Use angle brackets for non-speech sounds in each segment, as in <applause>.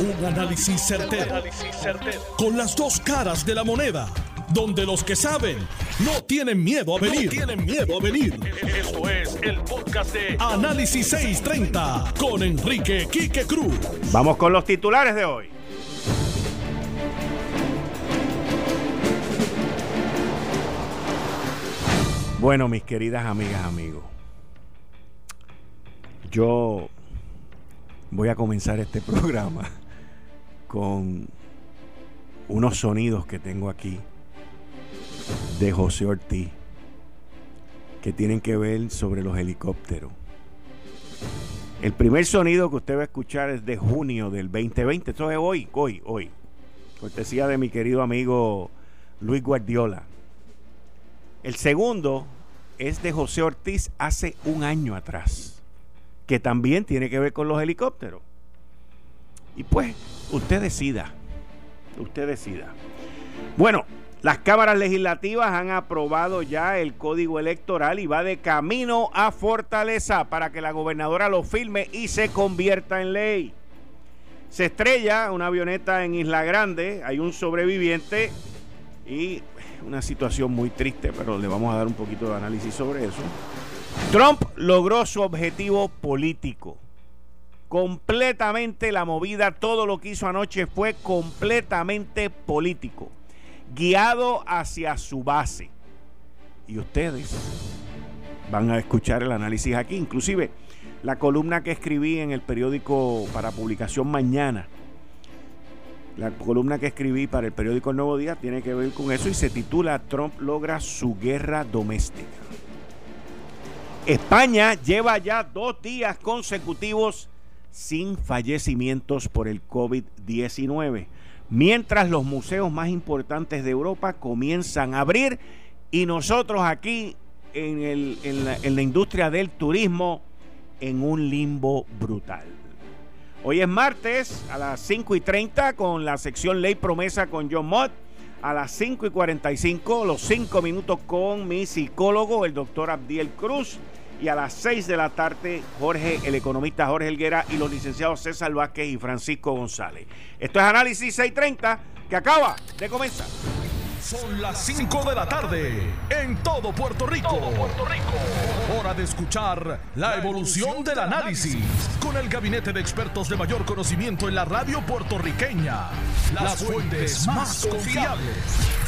Un análisis certero, Con las dos caras de la moneda. Donde los que saben no tienen miedo a venir. tienen miedo a venir. Esto es el podcast de Análisis 630 con Enrique Quique Cruz. Vamos con los titulares de hoy. Bueno, mis queridas amigas, amigos. Yo voy a comenzar este <laughs> programa con unos sonidos que tengo aquí de José Ortiz que tienen que ver sobre los helicópteros. El primer sonido que usted va a escuchar es de junio del 2020. Esto es hoy, hoy, hoy. Cortesía de mi querido amigo Luis Guardiola. El segundo es de José Ortiz hace un año atrás que también tiene que ver con los helicópteros. Y pues, usted decida, usted decida. Bueno, las cámaras legislativas han aprobado ya el código electoral y va de camino a Fortaleza para que la gobernadora lo firme y se convierta en ley. Se estrella una avioneta en Isla Grande, hay un sobreviviente y una situación muy triste, pero le vamos a dar un poquito de análisis sobre eso. Trump logró su objetivo político. Completamente la movida, todo lo que hizo anoche fue completamente político, guiado hacia su base. Y ustedes van a escuchar el análisis aquí, inclusive la columna que escribí en el periódico para publicación mañana. La columna que escribí para el periódico El Nuevo Día tiene que ver con eso y se titula Trump logra su guerra doméstica. España lleva ya dos días consecutivos sin fallecimientos por el COVID-19, mientras los museos más importantes de Europa comienzan a abrir y nosotros aquí en, la, en la industria del turismo en un limbo brutal. Hoy es martes a las 5 y 30 con la sección Ley Promesa con John Mott. A las 5 y 45, los 5 minutos con mi psicólogo, el doctor Abdiel Cruz y a las 6 de la tarde Jorge, el economista Jorge Helguera y los licenciados César Vázquez y Francisco González. Esto es Análisis 630 que acaba de comenzar. Son las 5 de la tarde en todo Puerto Rico. Puerto Rico. Hora de escuchar la evolución del análisis con el gabinete de expertos de mayor conocimiento en la radio puertorriqueña. Las fuentes más confiables.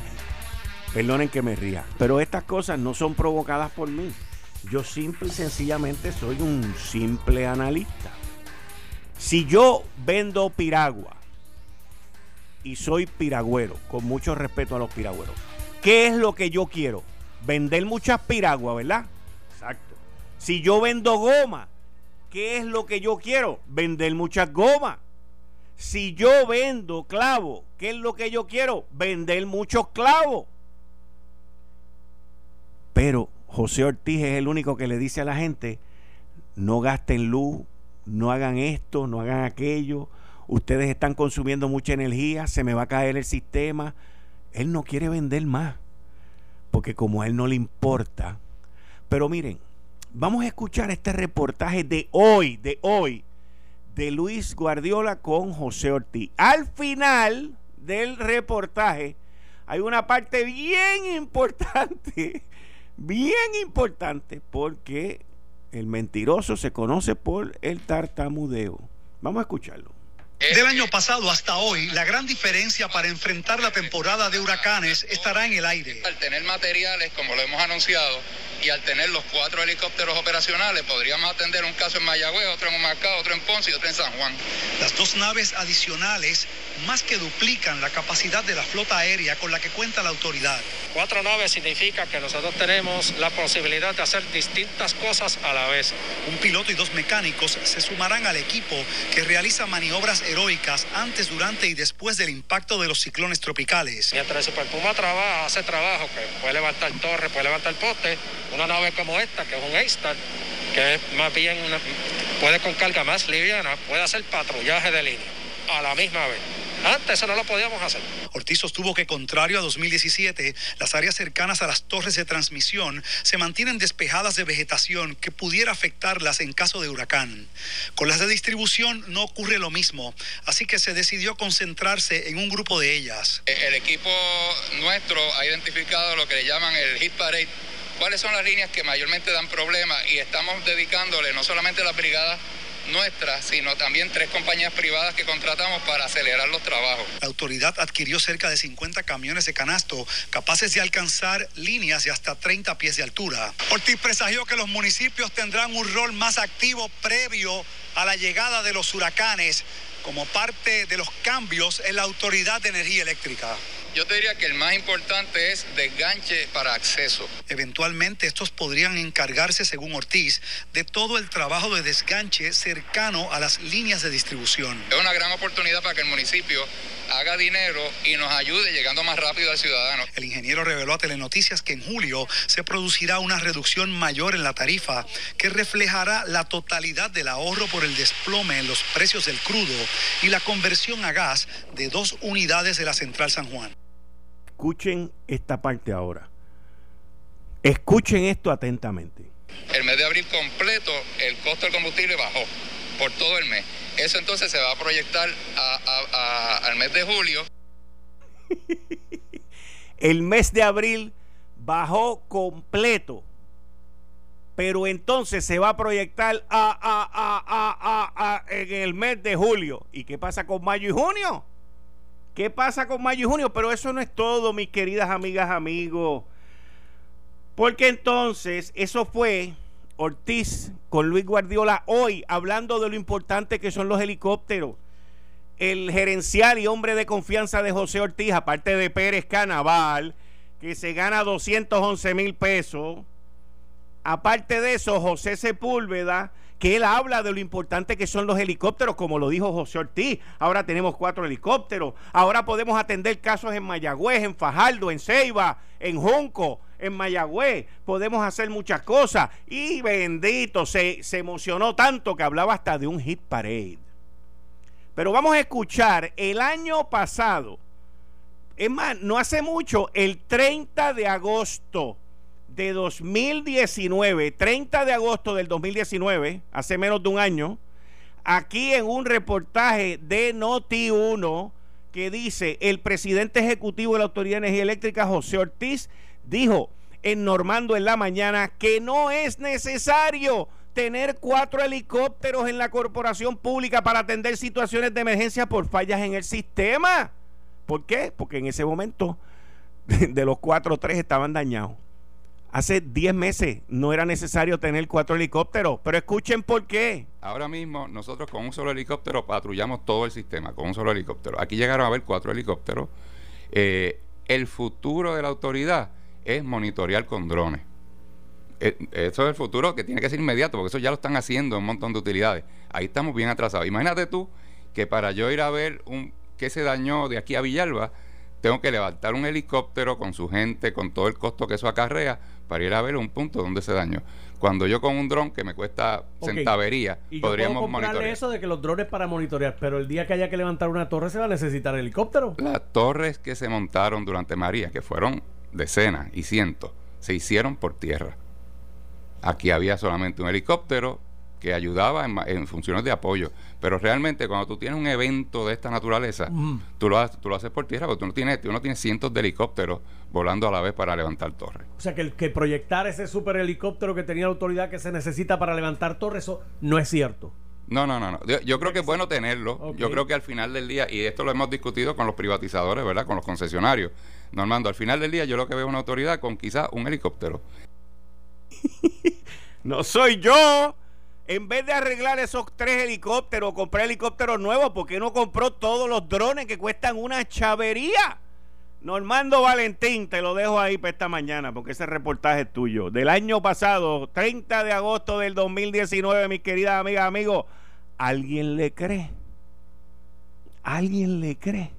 Perdonen que me ría, pero estas cosas no son provocadas por mí. Yo simple y sencillamente soy un simple analista. Si yo vendo piragua y soy piragüero, con mucho respeto a los piragüeros, ¿qué es lo que yo quiero? Vender muchas piraguas, ¿verdad? Exacto. Si yo vendo goma, ¿qué es lo que yo quiero? Vender muchas gomas. Si yo vendo clavo, ¿qué es lo que yo quiero? Vender muchos clavos. Pero José Ortiz es el único que le dice a la gente, no gasten luz, no hagan esto, no hagan aquello, ustedes están consumiendo mucha energía, se me va a caer el sistema. Él no quiere vender más, porque como a él no le importa. Pero miren, vamos a escuchar este reportaje de hoy, de hoy, de Luis Guardiola con José Ortiz. Al final del reportaje hay una parte bien <laughs> importante bien importante porque el mentiroso se conoce por el tartamudeo. Vamos a escucharlo. Del año pasado hasta hoy, la gran diferencia para enfrentar la temporada de huracanes estará en el aire. Al tener materiales, como lo hemos anunciado, y al tener los cuatro helicópteros operacionales, podríamos atender un caso en Mayagüez, otro en Humacao, otro en Ponce y otro en San Juan. Las dos naves adicionales más que duplican la capacidad de la flota aérea con la que cuenta la autoridad. Cuatro naves significa que nosotros tenemos la posibilidad de hacer distintas cosas a la vez. Un piloto y dos mecánicos se sumarán al equipo que realiza maniobras heroicas antes, durante y después del impacto de los ciclones tropicales. Mientras el Super Puma trabaja, hace trabajo, que puede levantar torres, puede levantar postes, una nave como esta, que es un A-Star, que es más bien una, puede con carga más liviana, puede hacer patrullaje de línea a la misma vez. Antes eso no lo podíamos hacer. Ortiz sostuvo que contrario a 2017, las áreas cercanas a las torres de transmisión se mantienen despejadas de vegetación que pudiera afectarlas en caso de huracán. Con las de distribución no ocurre lo mismo, así que se decidió concentrarse en un grupo de ellas. El equipo nuestro ha identificado lo que le llaman el hit parade cuáles son las líneas que mayormente dan problemas y estamos dedicándole no solamente a las brigadas nuestras, sino también tres compañías privadas que contratamos para acelerar los trabajos. La autoridad adquirió cerca de 50 camiones de canasto capaces de alcanzar líneas de hasta 30 pies de altura. Ortiz presagió que los municipios tendrán un rol más activo previo a la llegada de los huracanes como parte de los cambios en la Autoridad de Energía Eléctrica. Yo te diría que el más importante es desganche para acceso. Eventualmente estos podrían encargarse, según Ortiz, de todo el trabajo de desganche cercano a las líneas de distribución. Es una gran oportunidad para que el municipio haga dinero y nos ayude llegando más rápido al ciudadano. El ingeniero reveló a Telenoticias que en julio se producirá una reducción mayor en la tarifa que reflejará la totalidad del ahorro por el desplome en los precios del crudo y la conversión a gas de dos unidades de la central San Juan. Escuchen esta parte ahora. Escuchen esto atentamente. El mes de abril completo, el costo del combustible bajó por todo el mes. Eso entonces se va a proyectar al mes de julio. <laughs> el mes de abril bajó completo. Pero entonces se va a proyectar en el mes de julio. ¿Y qué pasa con mayo y junio? ¿Qué pasa con mayo y junio? Pero eso no es todo, mis queridas amigas, amigos. Porque entonces eso fue Ortiz con Luis Guardiola hoy hablando de lo importante que son los helicópteros. El gerencial y hombre de confianza de José Ortiz, aparte de Pérez Canaval, que se gana 211 mil pesos. Aparte de eso, José Sepúlveda, que él habla de lo importante que son los helicópteros, como lo dijo José Ortiz. Ahora tenemos cuatro helicópteros. Ahora podemos atender casos en Mayagüez, en Fajardo, en Ceiba, en Junco, en Mayagüez. Podemos hacer muchas cosas. Y bendito, se, se emocionó tanto que hablaba hasta de un hit parade. Pero vamos a escuchar el año pasado. Es más, no hace mucho, el 30 de agosto de 2019, 30 de agosto del 2019, hace menos de un año, aquí en un reportaje de Noti1 que dice el presidente ejecutivo de la Autoridad de Energía Eléctrica, José Ortiz, dijo en Normando en la mañana que no es necesario tener cuatro helicópteros en la corporación pública para atender situaciones de emergencia por fallas en el sistema. ¿Por qué? Porque en ese momento <laughs> de los cuatro, tres estaban dañados. Hace 10 meses no era necesario tener cuatro helicópteros, pero escuchen por qué. Ahora mismo nosotros con un solo helicóptero patrullamos todo el sistema, con un solo helicóptero. Aquí llegaron a haber cuatro helicópteros. Eh, el futuro de la autoridad es monitorear con drones. Eh, eso es el futuro que tiene que ser inmediato, porque eso ya lo están haciendo en un montón de utilidades. Ahí estamos bien atrasados. Imagínate tú que para yo ir a ver un, qué se dañó de aquí a Villalba, tengo que levantar un helicóptero con su gente, con todo el costo que eso acarrea, para ir a ver un punto donde se dañó. Cuando yo con un dron que me cuesta centavería, y podríamos yo puedo eso de que los drones para monitorear, pero el día que haya que levantar una torre se va a necesitar helicóptero. Las torres que se montaron durante María, que fueron decenas y cientos, se hicieron por tierra. Aquí había solamente un helicóptero, que ayudaba en, funciones de apoyo. Pero realmente cuando tú tienes un evento de esta naturaleza, tú, lo haces, tú lo haces por tierra, porque tú no, tienes, tú no tienes cientos de helicópteros volando a la vez para levantar torres. O sea que el que proyectar ese super helicóptero que tenía la autoridad que se necesita para levantar torres, eso no es cierto. No, no, no, no. Yo, creo que es bueno tenerlo. Yo creo que al final del día, y esto lo hemos discutido con los privatizadores, ¿verdad? Con los concesionarios. Normando, al final del día yo lo que veo es una autoridad con quizás un helicóptero. <laughs> no soy yo en vez de arreglar esos tres helicópteros, comprar helicópteros nuevos, ¿por qué no compró todos los drones que cuestan una chavería? Normando Valentín, te lo dejo ahí para esta mañana, porque ese reportaje es tuyo. Del año pasado, 30 de agosto del 2019, mis queridas amigas, amigos. ¿Alguien le cree? ¿Alguien le cree?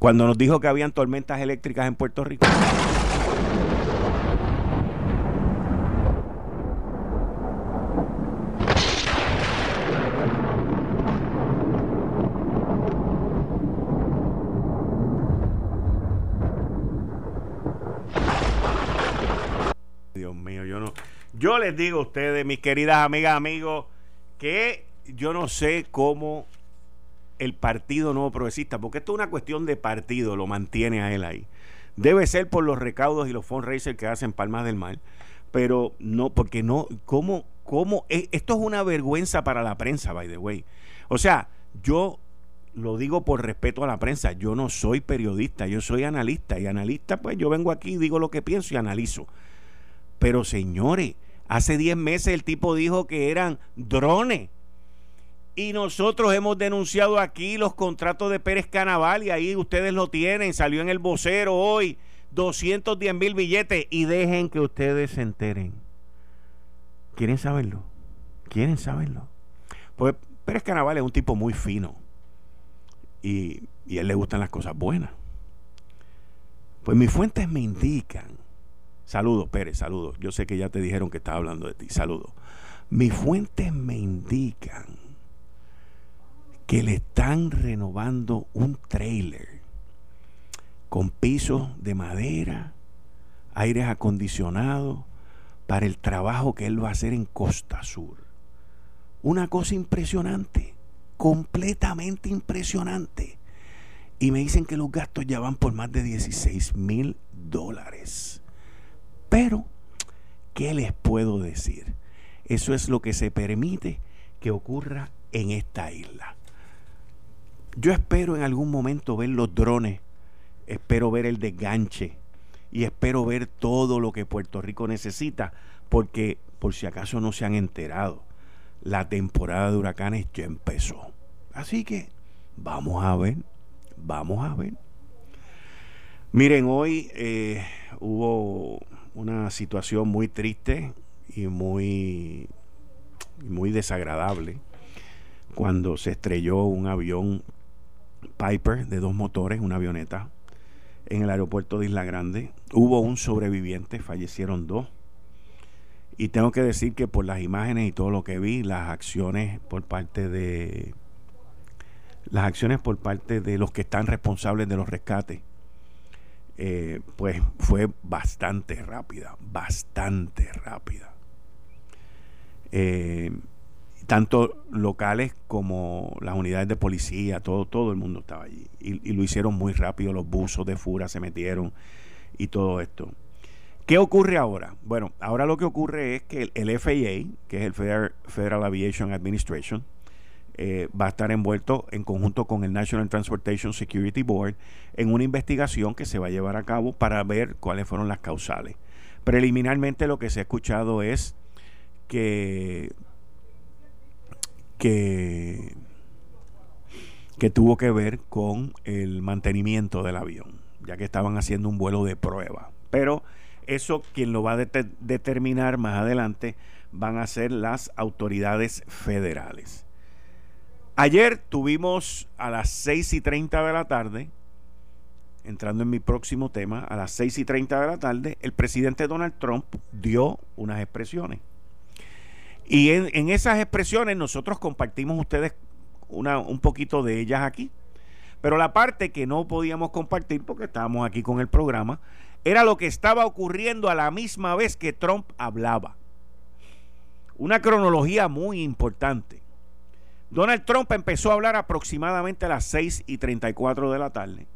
Cuando nos dijo que habían tormentas eléctricas en Puerto Rico. Dios mío, yo no. Yo les digo a ustedes, mis queridas amigas, amigos, que yo no sé cómo el Partido Nuevo Progresista, porque esto es una cuestión de partido, lo mantiene a él ahí. Debe ser por los recaudos y los fundraisers que hacen Palmas del Mar, pero no, porque no, ¿cómo, cómo? E, esto es una vergüenza para la prensa, by the way. O sea, yo lo digo por respeto a la prensa, yo no soy periodista, yo soy analista, y analista, pues yo vengo aquí, digo lo que pienso y analizo. Pero señores, hace 10 meses el tipo dijo que eran drones y nosotros hemos denunciado aquí los contratos de Pérez Canaval y ahí ustedes lo tienen, salió en el vocero hoy 210 mil billetes y dejen que ustedes se enteren. ¿Quieren saberlo? ¿Quieren saberlo? Pues Pérez Canaval es un tipo muy fino y, y a él le gustan las cosas buenas. Pues mis fuentes me indican, saludos Pérez, saludos, yo sé que ya te dijeron que estaba hablando de ti, saludos. Mis fuentes me indican que le están renovando un trailer con pisos de madera, aires acondicionados, para el trabajo que él va a hacer en Costa Sur. Una cosa impresionante, completamente impresionante. Y me dicen que los gastos ya van por más de 16 mil dólares. Pero, ¿qué les puedo decir? Eso es lo que se permite que ocurra en esta isla. Yo espero en algún momento ver los drones, espero ver el desganche y espero ver todo lo que Puerto Rico necesita, porque por si acaso no se han enterado, la temporada de huracanes ya empezó. Así que vamos a ver, vamos a ver. Miren, hoy eh, hubo una situación muy triste y muy, muy desagradable cuando se estrelló un avión Piper de dos motores, una avioneta, en el aeropuerto de Isla Grande. Hubo un sobreviviente, fallecieron dos. Y tengo que decir que por las imágenes y todo lo que vi, las acciones por parte de las acciones por parte de los que están responsables de los rescates, eh, pues fue bastante rápida, bastante rápida. Eh, tanto locales como las unidades de policía, todo, todo el mundo estaba allí. Y, lo hicieron muy rápido, los buzos de Fura se metieron y todo esto. ¿Qué ocurre ahora? Bueno, ahora lo que ocurre es que el, FAA, que es el Federal, Aviation Administration, eh, va a estar envuelto en conjunto con el National Transportation Security Board en una investigación que se va a llevar a cabo para ver cuáles fueron las causales. Preliminarmente lo que se ha escuchado es que que, que tuvo que ver con el mantenimiento del avión, ya que estaban haciendo un vuelo de prueba. Pero eso quien lo va a determinar más adelante van a ser las autoridades federales. Ayer tuvimos a las 6 y 30 de la tarde, entrando en mi próximo tema, a las 6 y 30 de la tarde, el presidente Donald Trump dio unas expresiones. Y en, esas expresiones nosotros compartimos ustedes una, un poquito de ellas aquí. Pero la parte que no podíamos compartir porque estábamos aquí con el programa era lo que estaba ocurriendo a la misma vez que Trump hablaba. Una cronología muy importante. Donald Trump empezó a hablar aproximadamente a las 6 y 34 de la tarde.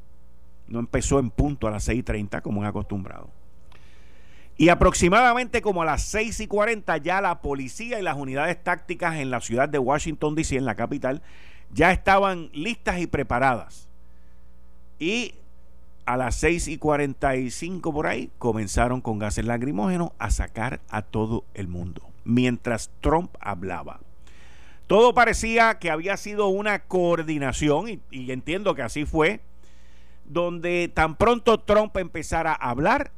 No empezó en punto a las 6 y 30 como es acostumbrado. Y aproximadamente como a las 6 y 40 ya la policía y las unidades tácticas en la ciudad de Washington, D.C., en la capital, ya estaban listas y preparadas. Y a las 6 y 45 por ahí comenzaron con gases lacrimógenos a sacar a todo el mundo, mientras Trump hablaba. Todo parecía que había sido una coordinación, y, entiendo que así fue, donde tan pronto Trump empezara a hablar,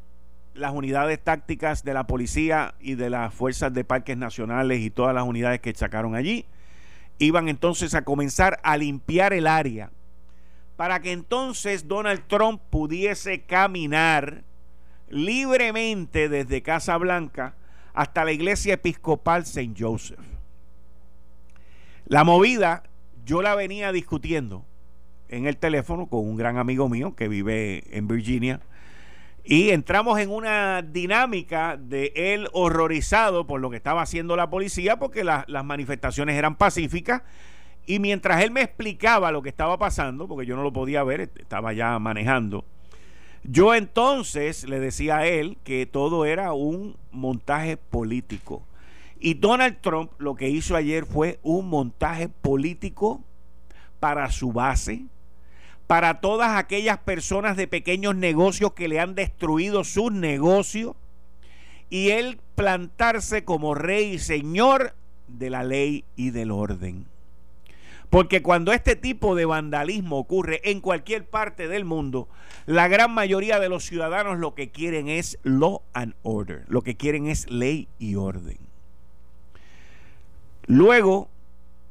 las unidades tácticas de la policía y de las fuerzas de parques nacionales y todas las unidades que sacaron allí iban entonces a comenzar a limpiar el área para que entonces Donald Trump pudiese caminar libremente desde Casa Blanca hasta la iglesia episcopal St. Joseph. La movida yo la venía discutiendo en el teléfono con un gran amigo mío que vive en Virginia y entramos en una dinámica de él horrorizado por lo que estaba haciendo la policía porque las manifestaciones eran pacíficas y mientras él me explicaba lo que estaba pasando, porque yo no lo podía ver, estaba ya manejando, yo entonces le decía a él que todo era un montaje político. Y Donald Trump lo que hizo ayer fue un montaje político para su base, para todas aquellas personas de pequeños negocios que le han destruido sus negocios, y él plantarse como rey y señor de la ley y del orden. Porque cuando este tipo de vandalismo ocurre en cualquier parte del mundo, la gran mayoría de los ciudadanos lo que quieren es law and order, lo que quieren es ley y orden. Luego,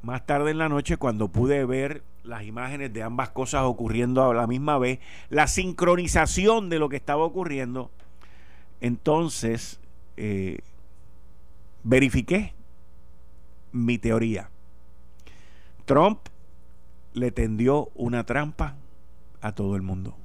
más tarde en la noche, cuando pude ver las imágenes de ambas cosas ocurriendo a la misma vez, la sincronización de lo que estaba ocurriendo, entonces eh, verifiqué mi teoría Trump le tendió una trampa a todo el mundo.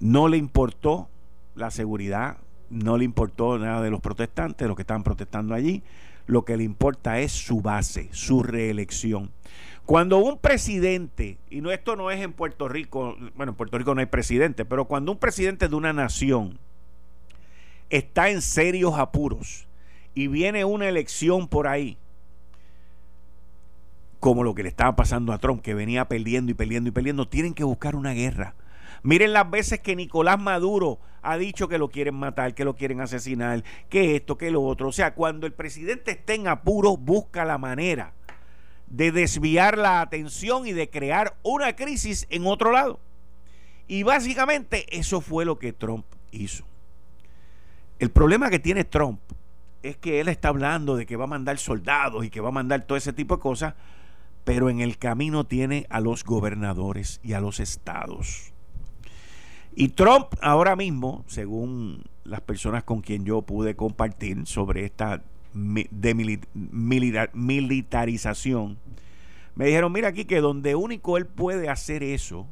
No le importó la seguridad, no le importó nada de los protestantes, los que estaban protestando allí. Lo que le importa es su base, su reelección. Cuando un presidente, y no esto no es en Puerto Rico, bueno, en Puerto Rico no hay presidente, pero cuando un presidente de una nación está en serios apuros y viene una elección por ahí, como lo que le estaba pasando a Trump, que venía perdiendo y perdiendo y perdiendo, tienen que buscar una guerra. Miren las veces que Nicolás Maduro ha dicho que lo quieren matar, que lo quieren asesinar, que esto, que lo otro. O sea, cuando el presidente esté en apuro, busca la manera de desviar la atención y de crear una crisis en otro lado. Y básicamente eso fue lo que Trump hizo. El problema que tiene Trump es que él está hablando de que va a mandar soldados y que va a mandar todo ese tipo de cosas, pero en el camino tiene a los gobernadores y a los estados. Y Trump ahora mismo, según las personas con quien yo pude compartir sobre esta militarización, me dijeron, mira aquí que donde único él puede hacer eso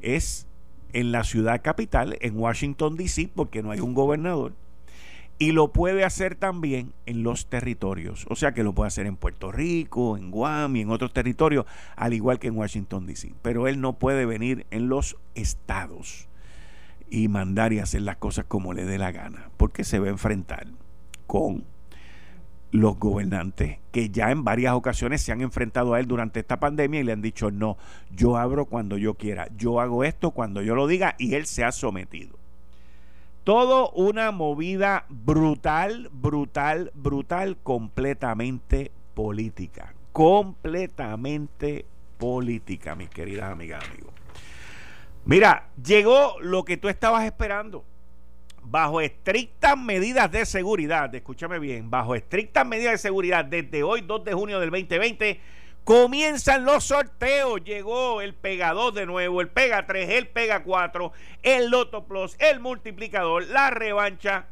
es en la ciudad capital, en Washington, D.C., porque no hay un gobernador y lo puede hacer también en los territorios. O sea que lo puede hacer en Puerto Rico, en Guam y en otros territorios, al igual que en Washington, D.C. Pero él no puede venir en los estados y mandar y hacer las cosas como le dé la gana, porque se va a enfrentar con los gobernantes que ya en varias ocasiones se han enfrentado a él durante esta pandemia y le han dicho, no, yo abro cuando yo quiera, yo hago esto cuando yo lo diga y él se ha sometido. Todo una movida brutal, brutal, brutal, completamente política. Completamente política, mis queridas amigas, amigos. Mira, llegó lo que tú estabas esperando. Bajo estrictas medidas de seguridad, escúchame bien, bajo estrictas medidas de seguridad, desde hoy, 2 de junio del 2020, Comienzan los sorteos. Llegó el Pega 2 de nuevo, el Pega 3, el Pega 4, el Loto Plus, el multiplicador, la revancha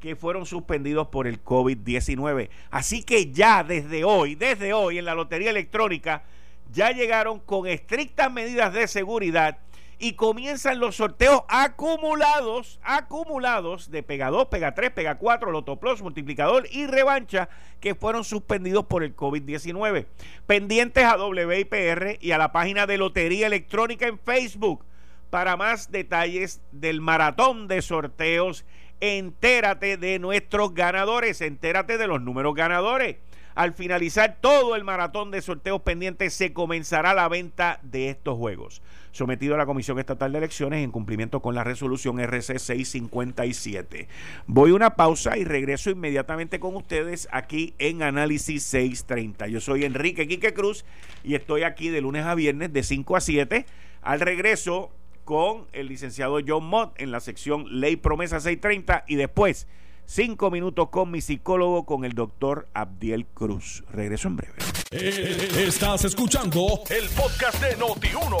que fueron suspendidos por el COVID-19. Así que ya desde hoy, desde hoy en la Lotería Electrónica, ya llegaron con estrictas medidas de seguridad y comienzan los sorteos acumulados, acumulados de Pega 2, Pega 3, Pega 4, Loto Plus, Multiplicador y Revancha que fueron suspendidos por el COVID-19. Pendientes a WIPR y a la página de Lotería Electrónica en Facebook para más detalles del maratón de sorteos. Entérate de nuestros ganadores, entérate de los números ganadores. Al finalizar todo el maratón de sorteos pendientes, se comenzará la venta de estos juegos. Sometido a la Comisión Estatal de Elecciones en cumplimiento con la resolución RC 657. Voy a una pausa y regreso inmediatamente con ustedes aquí en Análisis 630. Yo soy Enrique Quique Cruz y estoy aquí de lunes a viernes de 5 a 7. Al regreso con el licenciado John Mott en la sección Ley Promesa 630 y después Cinco minutos con mi psicólogo, con el doctor Abdiel Cruz. Regreso en breve. Eh, Estás escuchando el podcast de Noti1.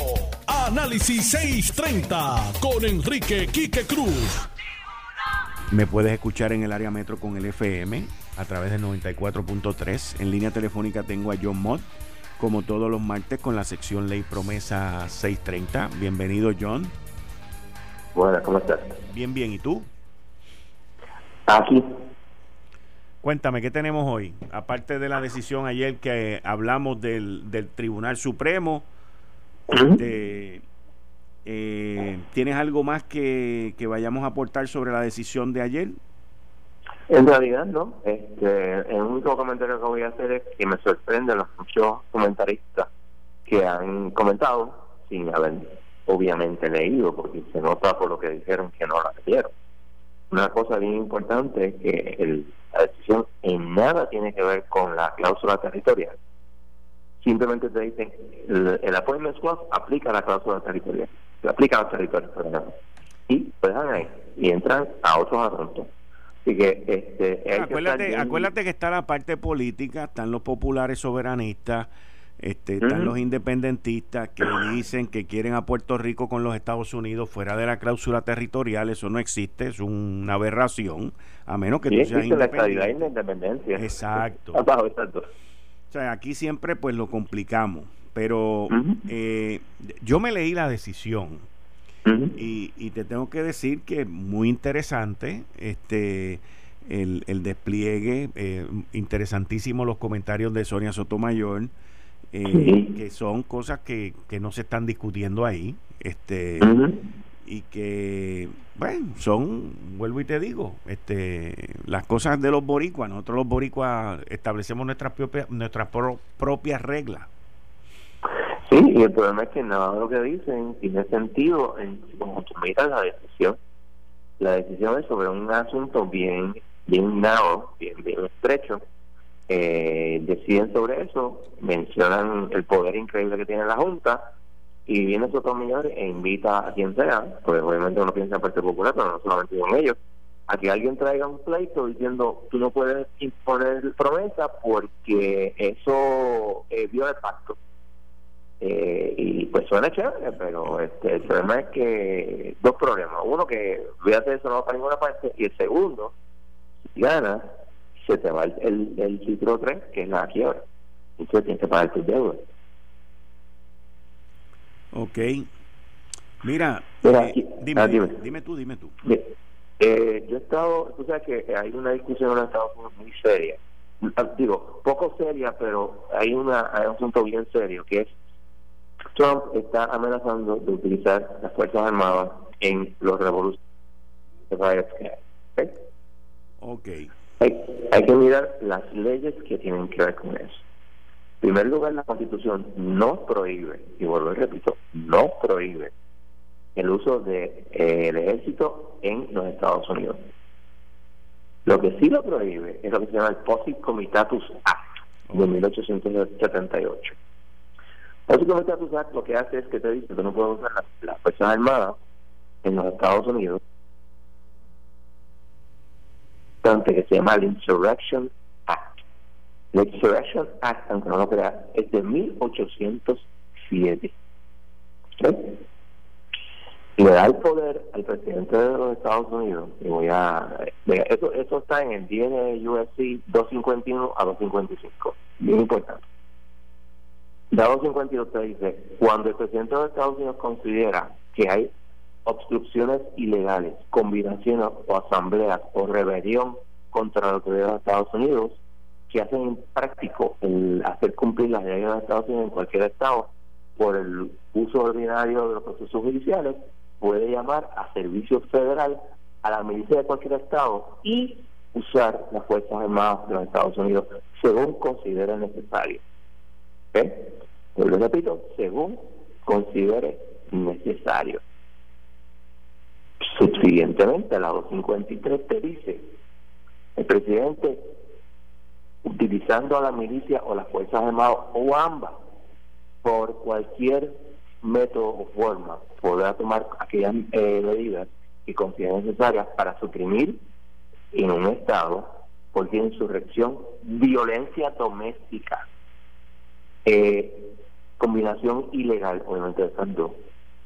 Análisis 630 con Enrique Quique Cruz. Me puedes escuchar en el área metro con el FM a través del 94.3. En línea telefónica tengo a John Mott, como todos los martes, con la sección Ley Promesa 630. Bienvenido, John. Bueno, ¿cómo estás? Bien, bien. ¿Y tú? Aquí. Cuéntame, ¿qué tenemos hoy? Aparte de la decisión ayer que hablamos del, del Tribunal Supremo, este, eh, ¿tienes algo más que, que vayamos a aportar sobre la decisión de ayer? En realidad, no. Este, el único comentario que voy a hacer es que me sorprende los muchos comentaristas que han comentado sin haber obviamente leído, porque se nota por lo que dijeron que no la leyeron. Una cosa bien importante es que el, la decisión en nada tiene que ver con la cláusula territorial. Simplemente te dicen, el, el appointment clause aplica la cláusula territorial, se aplica a los territorios, perdón. y lo dejan ahí y entran a otros asuntos. Así que este, hay Acuérdate, acuérdate que está la parte política, están los populares soberanistas, este, están los independentistas que <clears throat> dicen que quieren a Puerto Rico con los Estados Unidos fuera de la cláusula territorial. Eso no existe, es una aberración, a menos que Sí, tú seas existe la estabilidad y la independiente. independencia. Exacto. <laughs> Abajo, exacto. O sea, aquí siempre pues lo complicamos. Pero eh, yo me leí la decisión y te tengo que decir que muy interesante este el, el despliegue, eh, interesantísimo los comentarios de Sonia Sotomayor, eh, que son cosas que, que no se están discutiendo ahí, este y que, bueno, son, vuelvo y te digo, este las cosas de los boricuas, nosotros los boricuas establecemos nuestras propias, nuestras pro- propias reglas. Sí, y el problema es que nada de lo que dicen tiene sentido en como tú miras la decisión. La decisión es sobre un asunto bien, bien narrow, bien, bien estrecho. Eh, deciden sobre eso, mencionan el poder increíble que tiene la Junta y viene Sotomayor e invita a quien sea, pues obviamente uno piensa en Partido Popular, pero no solamente con ellos, a que alguien traiga un pleito diciendo tú no puedes imponer promesa porque eso eh, viola el pacto. Eh, y pues suena chévere, pero este, el problema es que dos problemas. Uno, que fíjate, eso no va para ninguna parte. Y el segundo, si ganas, se te va el, el, título 3, que es la quiebra. Entonces tienes que pagar tus deudas. Ok. Mira, Mira, eh, dime, ah, dime, dime. dime tú, dime tú. Eh, yo he estado, tú sabes que hay una discusión en los Estados Unidos muy seria. Ah, Digo, poco seria, pero hay, una, hay un asunto bien serio, que es Trump está amenazando de utilizar las Fuerzas Armadas en los revolucionarios. ¿ok? Ok. Hay, hay que mirar las leyes que tienen que ver con eso. En primer lugar, la Constitución no prohíbe, y vuelvo y repito, no prohíbe el uso del de, eh, ejército en los Estados Unidos. Lo que sí lo prohíbe es lo que se llama el Posit Comitatus Act de 1878. Posit Comitatus Act lo que hace es que te dice que no puedes usar las, las Fuerzas Armadas en los Estados Unidos que se llama el Insurrection Act. El Insurrection Act, aunque no lo creas, es de 1807. ¿Ok? Y le da el poder al presidente de los Estados Unidos. Y voy a. Mira, eso, eso está en el DNA USC 251 a 255. Bien importante. La 252 te dice: cuando el presidente de los Estados Unidos considera que hay obstrucciones ilegales, combinaciones o asambleas o rebelión contra la autoridad de Estados Unidos que hacen en práctico el hacer cumplir las leyes de Estados Unidos en cualquier estado por el uso ordinario de los procesos judiciales, puede llamar a servicio federal a la milicia de cualquier estado y usar las Fuerzas Armadas de los Estados Unidos según considere necesario. ¿Ok? Pues lo repito, según considere necesario. Subsiguientemente, la 253 te dice, el presidente, utilizando a la milicia o las Fuerzas Armadas o ambas, por cualquier método o forma, podrá tomar aquellas eh, medidas que considere necesarias para suprimir en un estado porque insurrección, violencia doméstica, eh, combinación ilegal, obviamente de dos,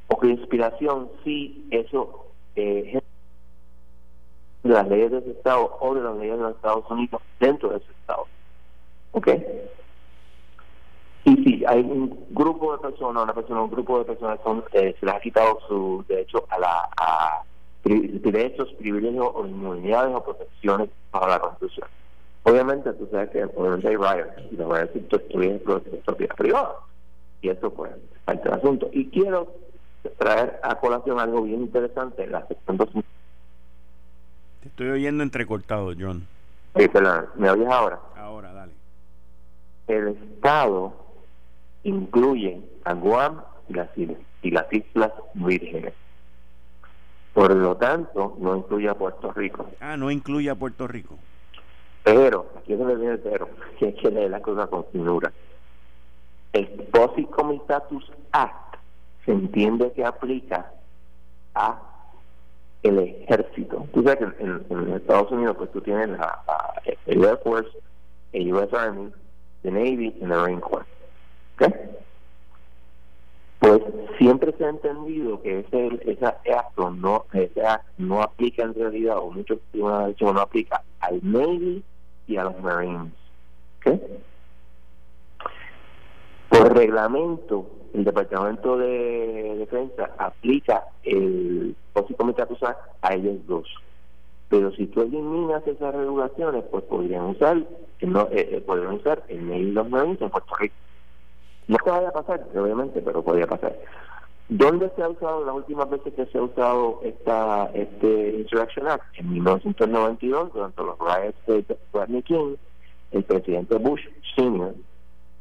o conspiración, sí, eso eh, de las leyes de ese estado o de las leyes de los Estados Unidos dentro de ese estado. ¿Ok? Y si hay un grupo de personas, una persona, un grupo de personas son, eh, se les ha quitado su derecho a la a derechos, privilegios o inmunidades o protecciones para la Constitución. Obviamente, tú sabes que obviamente hay riots y los riots destruyen propiedad privada. Y eso, pues, parte asunto. Y quiero traer a colación algo bien interesante en la sección 2. Te estoy oyendo entrecortado, John. Sí, perdón, ¿me oyes ahora? Ahora, dale. El Estado incluye a Guam y las, y las Islas Vírgenes. Por lo tanto, no incluye a Puerto Rico. Ah, no incluye a Puerto Rico. Pero, aquí es donde viene el pero, <laughs> que hay que la cosa con finura. El Post Comitatus Act se entiende que aplica a el ejército. Tú sabes que en, Estados Unidos pues tú tienes el Air Force, el US Army, the Navy y el Marine Corps. Pues siempre se ha entendido que ese, ese acto no, ese no aplica en realidad, o muchos han dicho no aplica al Navy y a los Marines. Por reglamento, el Departamento de Defensa aplica el Comitatus a ellos dos. Pero si tú eliminas esas regulaciones, pues podrían usar, no, eh, eh, podrían usar el los Marines en Puerto Rico. No que vaya a pasar, obviamente, pero podría pasar. ¿Dónde se ha usado las últimas veces que se ha usado esta este Insurrection Act? En 1992, durante los riots de Rodney King, el presidente Bush Sr.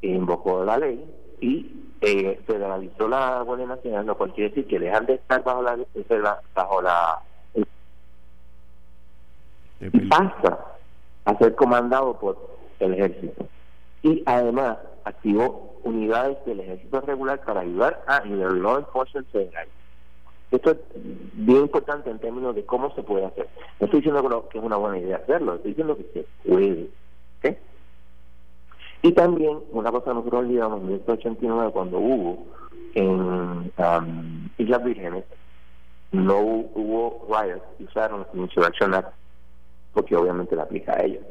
invocó la ley y eh, federalizó la Guardia Nacional, lo cual quiere decir que dejan de estar bajo la bajo la y pasa a ser comandado por el ejército. Y además activó unidades del ejército regular para ayudar a el law enforcement federal. Esto es bien importante en términos de cómo se puede hacer. No estoy diciendo que es una buena idea hacerlo, estoy diciendo que se puede. Y también, una cosa que nosotros olvidamos en 1989, cuando hubo en um, Islas Vírgenes, no hubo riots, usaron Insurrection Act, porque obviamente la aplica a ellos.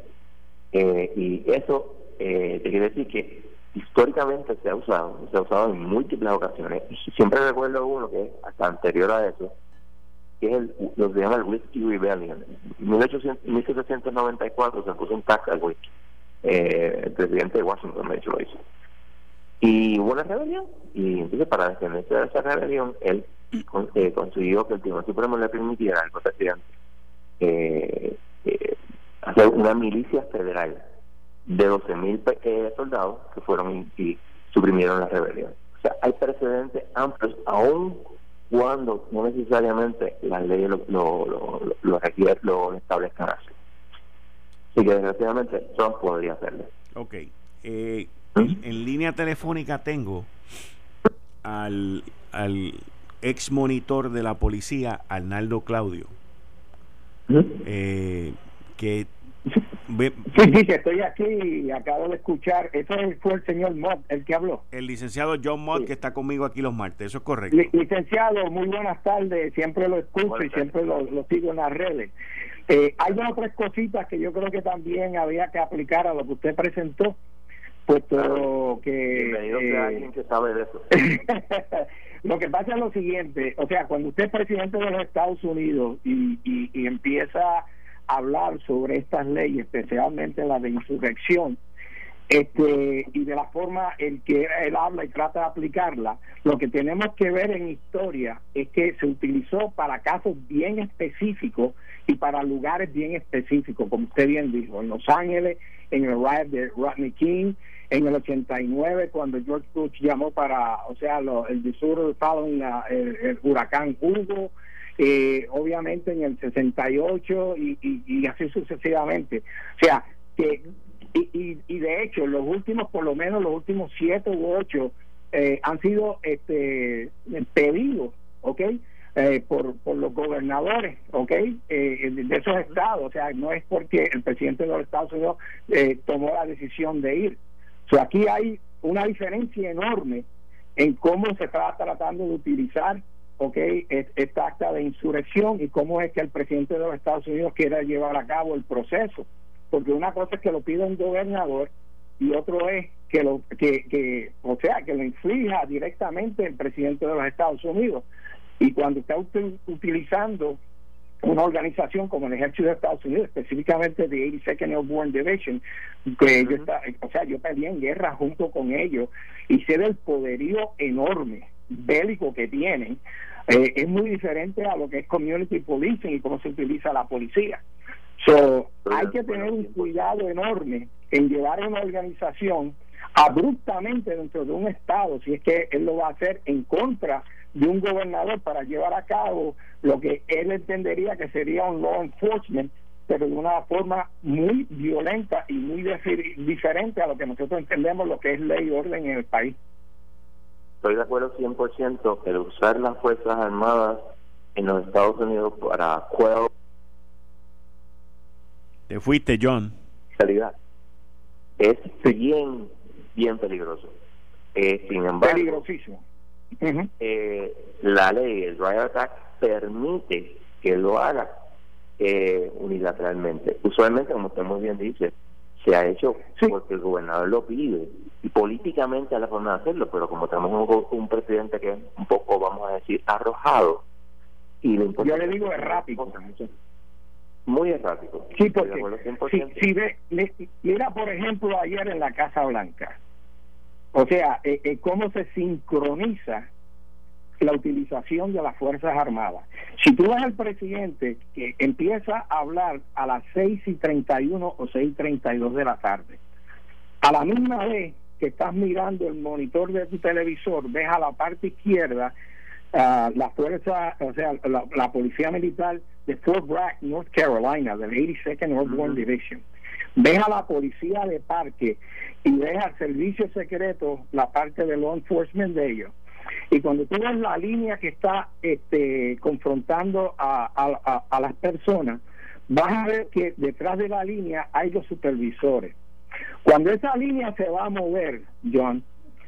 Eh, y eso eh, te quiere decir que históricamente se ha usado, se ha usado en múltiples ocasiones. Y siempre recuerdo uno que hasta anterior a eso, que es el, lo que se llama el Whiskey Rebellion. En 1794 se puso un tax al whisky. Eh, el presidente de Washington, de hecho, lo hizo. Y hubo una rebelión, y entonces para defenderse de esa rebelión, él eh, consiguió que el Tribunal Supremo le permitiera al presidente eh, eh, hacer una milicia federal de 12.000 eh, soldados que fueron y, suprimieron la rebelión. O sea, hay precedentes amplios, aun cuando no necesariamente las leyes lo, lo, lo, lo, lo establezcan así. Así que desgraciadamente Trump podría hacerlo. Ok. Eh, ¿Mm? en, línea telefónica tengo al, al ex monitor de la policía, Arnaldo Claudio, ¿Mm? eh, que Sí, sí, estoy aquí y acabo de escuchar. Ese fue el señor Mott el que habló. El licenciado John Mott que está conmigo aquí los martes, eso es correcto. licenciado, muy buenas tardes. Siempre lo escucho y siempre lo, sigo en las redes. Eh, hay o tres cositas que yo creo que también había que aplicar a lo que usted presentó, puesto que. Eh, alguien que sabe de eso. <laughs> lo que pasa es lo siguiente: o sea, cuando usted es presidente de los Estados Unidos y, y, y empieza hablar sobre estas leyes, especialmente la de insurrección, este, y de la forma en que él habla y trata de aplicarla, lo que tenemos que ver en historia es que se utilizó para casos bien específicos y para lugares bien específicos, como usted bien dijo, en Los Ángeles, en el riot de Rodney King, en el 89 cuando George Bush llamó para, o sea, lo, el disorder following el, el huracán Hugo, eh, obviamente en el 68 y, y, y así sucesivamente. O sea, que y, y, de hecho los últimos, por lo menos los últimos siete u ocho eh, han sido este pedidos, ¿ok? eh, por, por los gobernadores, ¿ok? Eh, de esos estados, o sea, no es porque el presidente de los Estados Unidos eh, tomó la decisión de ir. O aquí hay una diferencia enorme en cómo se está tratando de utilizar ok, esta acta de insurrección y cómo es que el presidente de los Estados Unidos quiere llevar a cabo el proceso. Porque una cosa es que lo pida un gobernador y otro es que lo que, que o sea que lo inflija directamente el presidente de los Estados Unidos y cuando está utilizando una organización como el Ejército de Estados Unidos, específicamente de 82nd Airborne Division, que yo está, o sea, yo peleé en guerra junto con ellos y sé del poderío enorme bélico que tienen, eh, es muy diferente a lo que es community policing y cómo se utiliza la policía. So, hay que tener un cuidado enorme en llevar una organización abruptamente dentro de un estado, si es que él lo va a hacer en contra de un gobernador para llevar a cabo lo que él entendería que sería un law enforcement, pero de una forma muy violenta y muy diferente a lo que nosotros entendemos lo que es ley y orden en el país. Estoy de acuerdo 100% que usar las Fuerzas Armadas en los Estados Unidos para Te fuiste, John. Calidad. Es bien, bien peligroso. Eh, sin embargo, peligrosísimo eh, la ley, el Riot Act, permite que lo haga eh, unilateralmente. Usualmente, como usted muy bien dice, se ha hecho porque el gobernador lo pide y políticamente a la forma de hacerlo, pero como tenemos un, presidente que es un poco, vamos a decir, arrojado, y le yo le digo errático. Muy errático. Sí, porque si, si ve, mira, por ejemplo, ayer en la Casa Blanca, o sea, eh, eh, cómo se sincroniza la utilización de las Fuerzas Armadas. Si tú ves al presidente que empieza a hablar a las 6 y 31 o 6 y 32 de la tarde, a la misma vez que estás mirando el monitor de tu televisor, ves a la parte izquierda uh, la fuerza, o sea, la, policía militar de Fort Bragg, North Carolina, del 82nd Airborne Division ves a la policía de parque y ves al servicio secreto la parte de law enforcement de ellos. Y cuando tú ves la línea que está este, confrontando a, a, a, las personas, vas a ver que detrás de la línea hay los supervisores. Cuando esa línea se va a mover, John,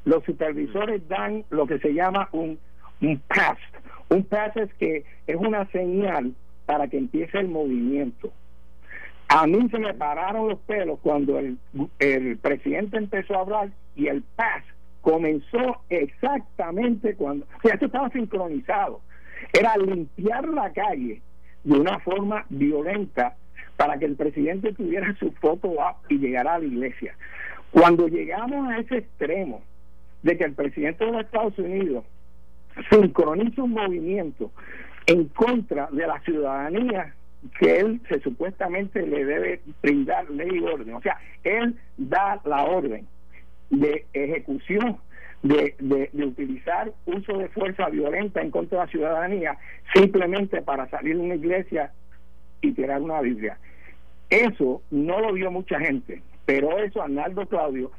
los supervisores dan lo que se llama un, un pass. Un pass es que es una señal para que empiece el movimiento. A mí se me pararon los pelos cuando el, el presidente empezó a hablar y el PAS comenzó exactamente cuando, o sea, esto estaba sincronizado, era limpiar la calle de una forma violenta para que el presidente tuviera su foto up y llegara a la iglesia. Cuando llegamos a ese extremo de que el presidente de los Estados Unidos sincroniza un movimiento en contra de la ciudadanía que él se supuestamente le debe brindar ley y orden. O sea, él da la orden de ejecución de, de, utilizar uso de fuerza violenta en contra de la ciudadanía simplemente para salir de una iglesia y tirar una Biblia. Eso no lo vio mucha gente, pero eso Arnaldo Claudio,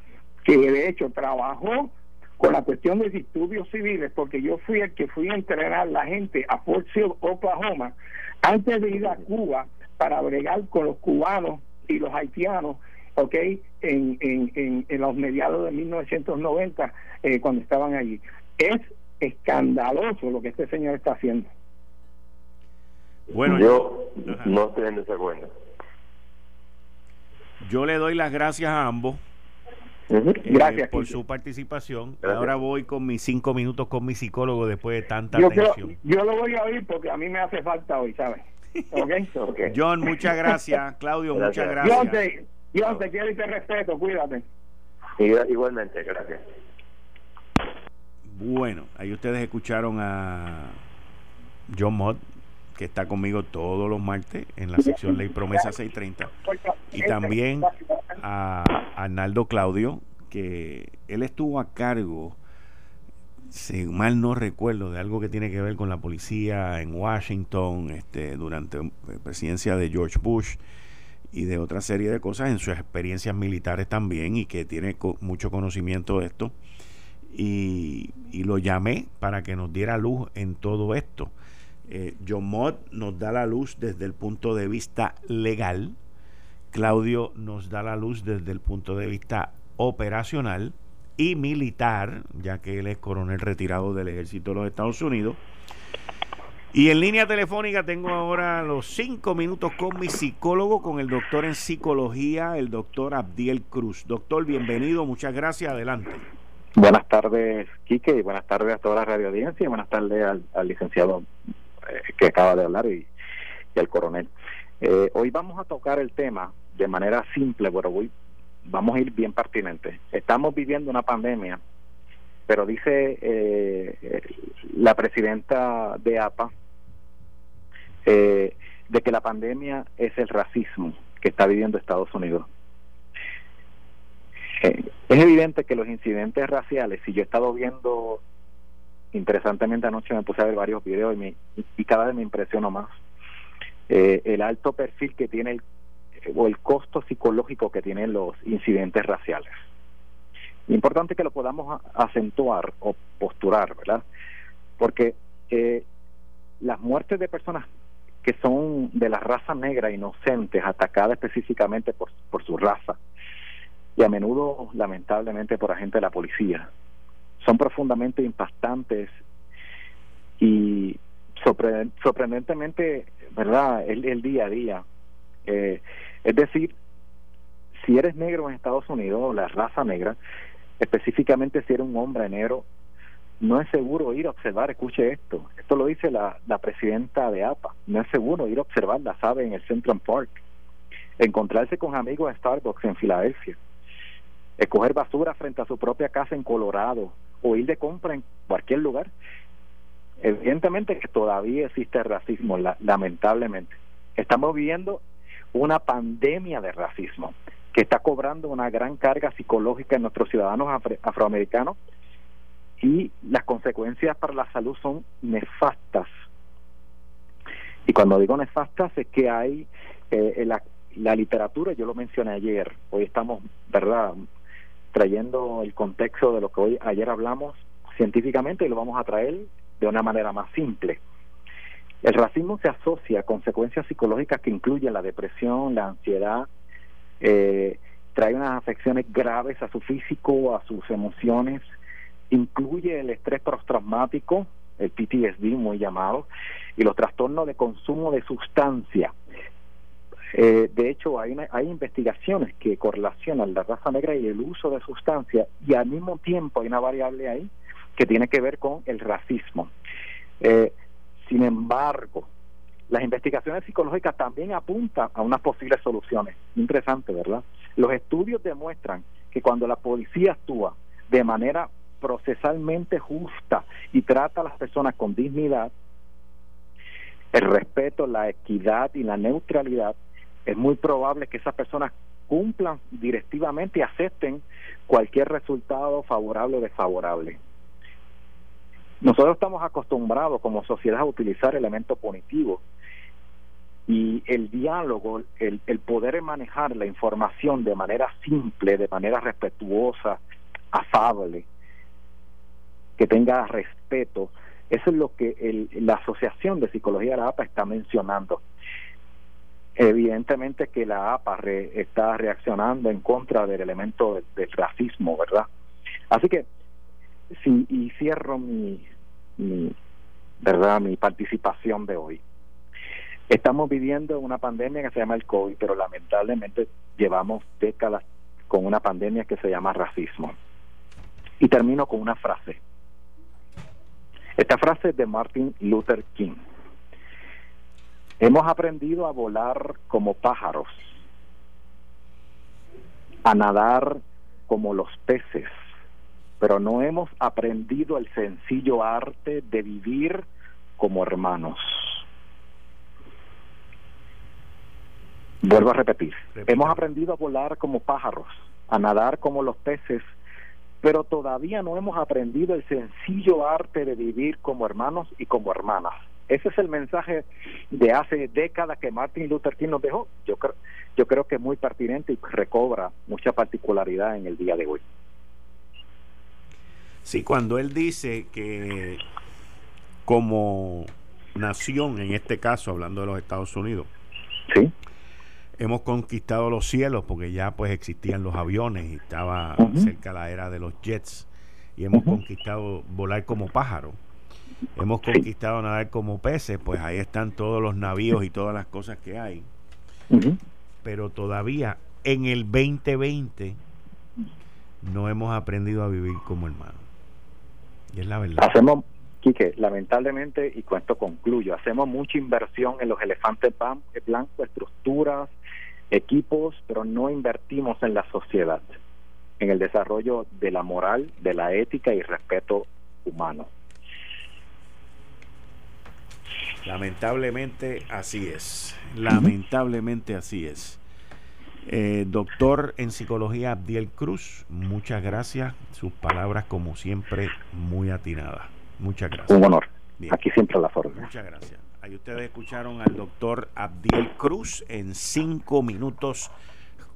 que de hecho trabajó con la cuestión de disturbios civiles, porque yo fui el que fui a entrenar la gente a Fort Sill, Oklahoma, antes de ir a Cuba para bregar con los cubanos y los haitianos, ¿ok? En, en, en, los mediados de 1990, eh, cuando estaban allí. Es escandaloso lo que este señor está haciendo. Bueno, yo no estoy en desacuerdo. Yo le doy las gracias a ambos. Eh, gracias por su participación. Ahora voy con mis cinco minutos con mi psicólogo después de tanta yo atención. yo lo voy a oír porque a mí me hace falta hoy, ¿sabes? Okay. <laughs> John, muchas gracias. <laughs> Claudio, muchas gracias. John, te, John, te quiero y te respeto. Cuídate. Igualmente, gracias. Bueno, ahí ustedes escucharon a John Mott, que está conmigo todos los martes en la sección Ley Promesa 630. Y también a Arnaldo Claudio, que él estuvo a cargo, si mal no recuerdo, de algo que tiene que ver con la policía en Washington este, durante la presidencia de George Bush y de otra serie de cosas en sus experiencias militares también y que tiene mucho conocimiento de esto. Y, y, lo llamé para que nos diera luz en todo esto. Eh, John Mott nos da la luz desde el punto de vista legal, Claudio nos da la luz desde el punto de vista operacional y militar, ya que él es coronel retirado del ejército de los Estados Unidos. Y en línea telefónica tengo ahora los cinco minutos con mi psicólogo, con el doctor en psicología, el doctor Abdiel Cruz. Doctor, bienvenido, muchas gracias, adelante. Buenas tardes, Quique, y buenas tardes a toda la radio audiencia, y buenas tardes al, licenciado que acaba de hablar y, al coronel. Eh, hoy vamos a tocar el tema de manera simple, pero voy, vamos a ir bien pertinente. Estamos viviendo una pandemia, pero dice eh, la presidenta de APA de que la pandemia es el racismo que está viviendo Estados Unidos. Eh, es evidente que los incidentes raciales, si yo he estado viendo interesantemente anoche me puse a ver varios videos y, y cada vez me impresiono más eh, el alto perfil que tiene el, o el costo psicológico que tienen los incidentes raciales. Importante que lo podamos acentuar o posturar, ¿verdad? Porque eh, las muertes de personas que son de la raza negra inocentes, atacadas específicamente por su raza, y a menudo lamentablemente por agentes de la policía. Son profundamente impactantes y sorprendentemente, ¿verdad? El, el día a día. Eh, es decir, si eres negro en Estados Unidos, la raza negra, específicamente si eres un hombre negro, no es seguro ir a observar, escuche esto, esto lo dice la, la presidenta de APA, no es seguro ir a observar la sabe en el Central Park, encontrarse con amigos de Starbucks en Filadelfia, escoger basura frente a su propia casa en Colorado o ir de compra en cualquier lugar. Evidentemente que todavía existe racismo, lamentablemente. Estamos viviendo una pandemia de racismo que está cobrando una gran carga psicológica en nuestros ciudadanos afroamericanos y las consecuencias para la salud son nefastas. Y cuando digo nefastas es que hay eh, la, la literatura, yo lo mencioné ayer, hoy estamos, ¿verdad?, trayendo el contexto de lo que hoy ayer hablamos científicamente y lo vamos a traer de una manera más simple. El racismo se asocia a consecuencias psicológicas que incluyen la depresión, la ansiedad, eh, trae unas afecciones graves a su físico, a sus emociones, incluye el estrés postraumático, el PTSD muy llamado, y los trastornos de consumo de sustancia, eh, de hecho, hay, hay investigaciones que correlacionan la raza negra y el uso de sustancias y al mismo tiempo hay una variable ahí que tiene que ver con el racismo. Eh, sin embargo, las investigaciones psicológicas también apuntan a unas posibles soluciones. Interesante, ¿verdad? Los estudios demuestran que cuando la policía actúa de manera procesalmente justa y trata a las personas con dignidad, el respeto, la equidad y la neutralidad, es muy probable que esas personas cumplan directivamente y acepten cualquier resultado favorable o desfavorable. Nosotros estamos acostumbrados como sociedad a utilizar elementos punitivos y el diálogo, el, poder manejar la información de manera simple, de manera respetuosa, afable, que tenga respeto, eso es lo que la Asociación de Psicología de la APA está mencionando. Evidentemente que la APA está reaccionando en contra del elemento del, racismo, ¿verdad? Así que, si, y cierro mi, ¿verdad? mi participación de hoy. Estamos viviendo una pandemia que se llama el COVID, pero lamentablemente llevamos décadas con una pandemia que se llama racismo. Y termino con una frase. Esta frase es de Martin Luther King. Hemos aprendido a volar como pájaros, a nadar como los peces, pero no hemos aprendido el sencillo arte de vivir como hermanos. Vuelvo a repetir, hemos aprendido a volar como pájaros, a nadar como los peces, pero todavía no hemos aprendido el sencillo arte de vivir como hermanos y como hermanas. Ese es el mensaje de hace décadas que Martin Luther King nos dejó. Yo creo, yo creo que es muy pertinente y recobra mucha particularidad en el día de hoy. Sí, cuando él dice que como nación, en este caso, hablando de los Estados Unidos, Sí. hemos conquistado los cielos porque ya pues existían los aviones y estaba cerca la era de los jets y hemos conquistado volar como pájaro. Hemos conquistado nadar como peces, pues ahí están todos los navíos y todas las cosas que hay. Pero todavía en el 2020 no hemos aprendido a vivir como hermanos. Y es la verdad. Hacemos, Quique, lamentablemente, y con esto concluyo, hacemos mucha inversión en los elefantes ban- blancos, estructuras, equipos, pero no invertimos en la sociedad, en el desarrollo de la moral, de la ética y respeto humano. Lamentablemente así es. Lamentablemente así es. Eh, doctor en psicología Abdiel Cruz, muchas gracias. Sus palabras, como siempre, muy atinadas. Muchas gracias. Un honor. Bien. Aquí siempre la forma. Muchas gracias. Ahí ustedes escucharon al doctor Abdiel Cruz en cinco minutos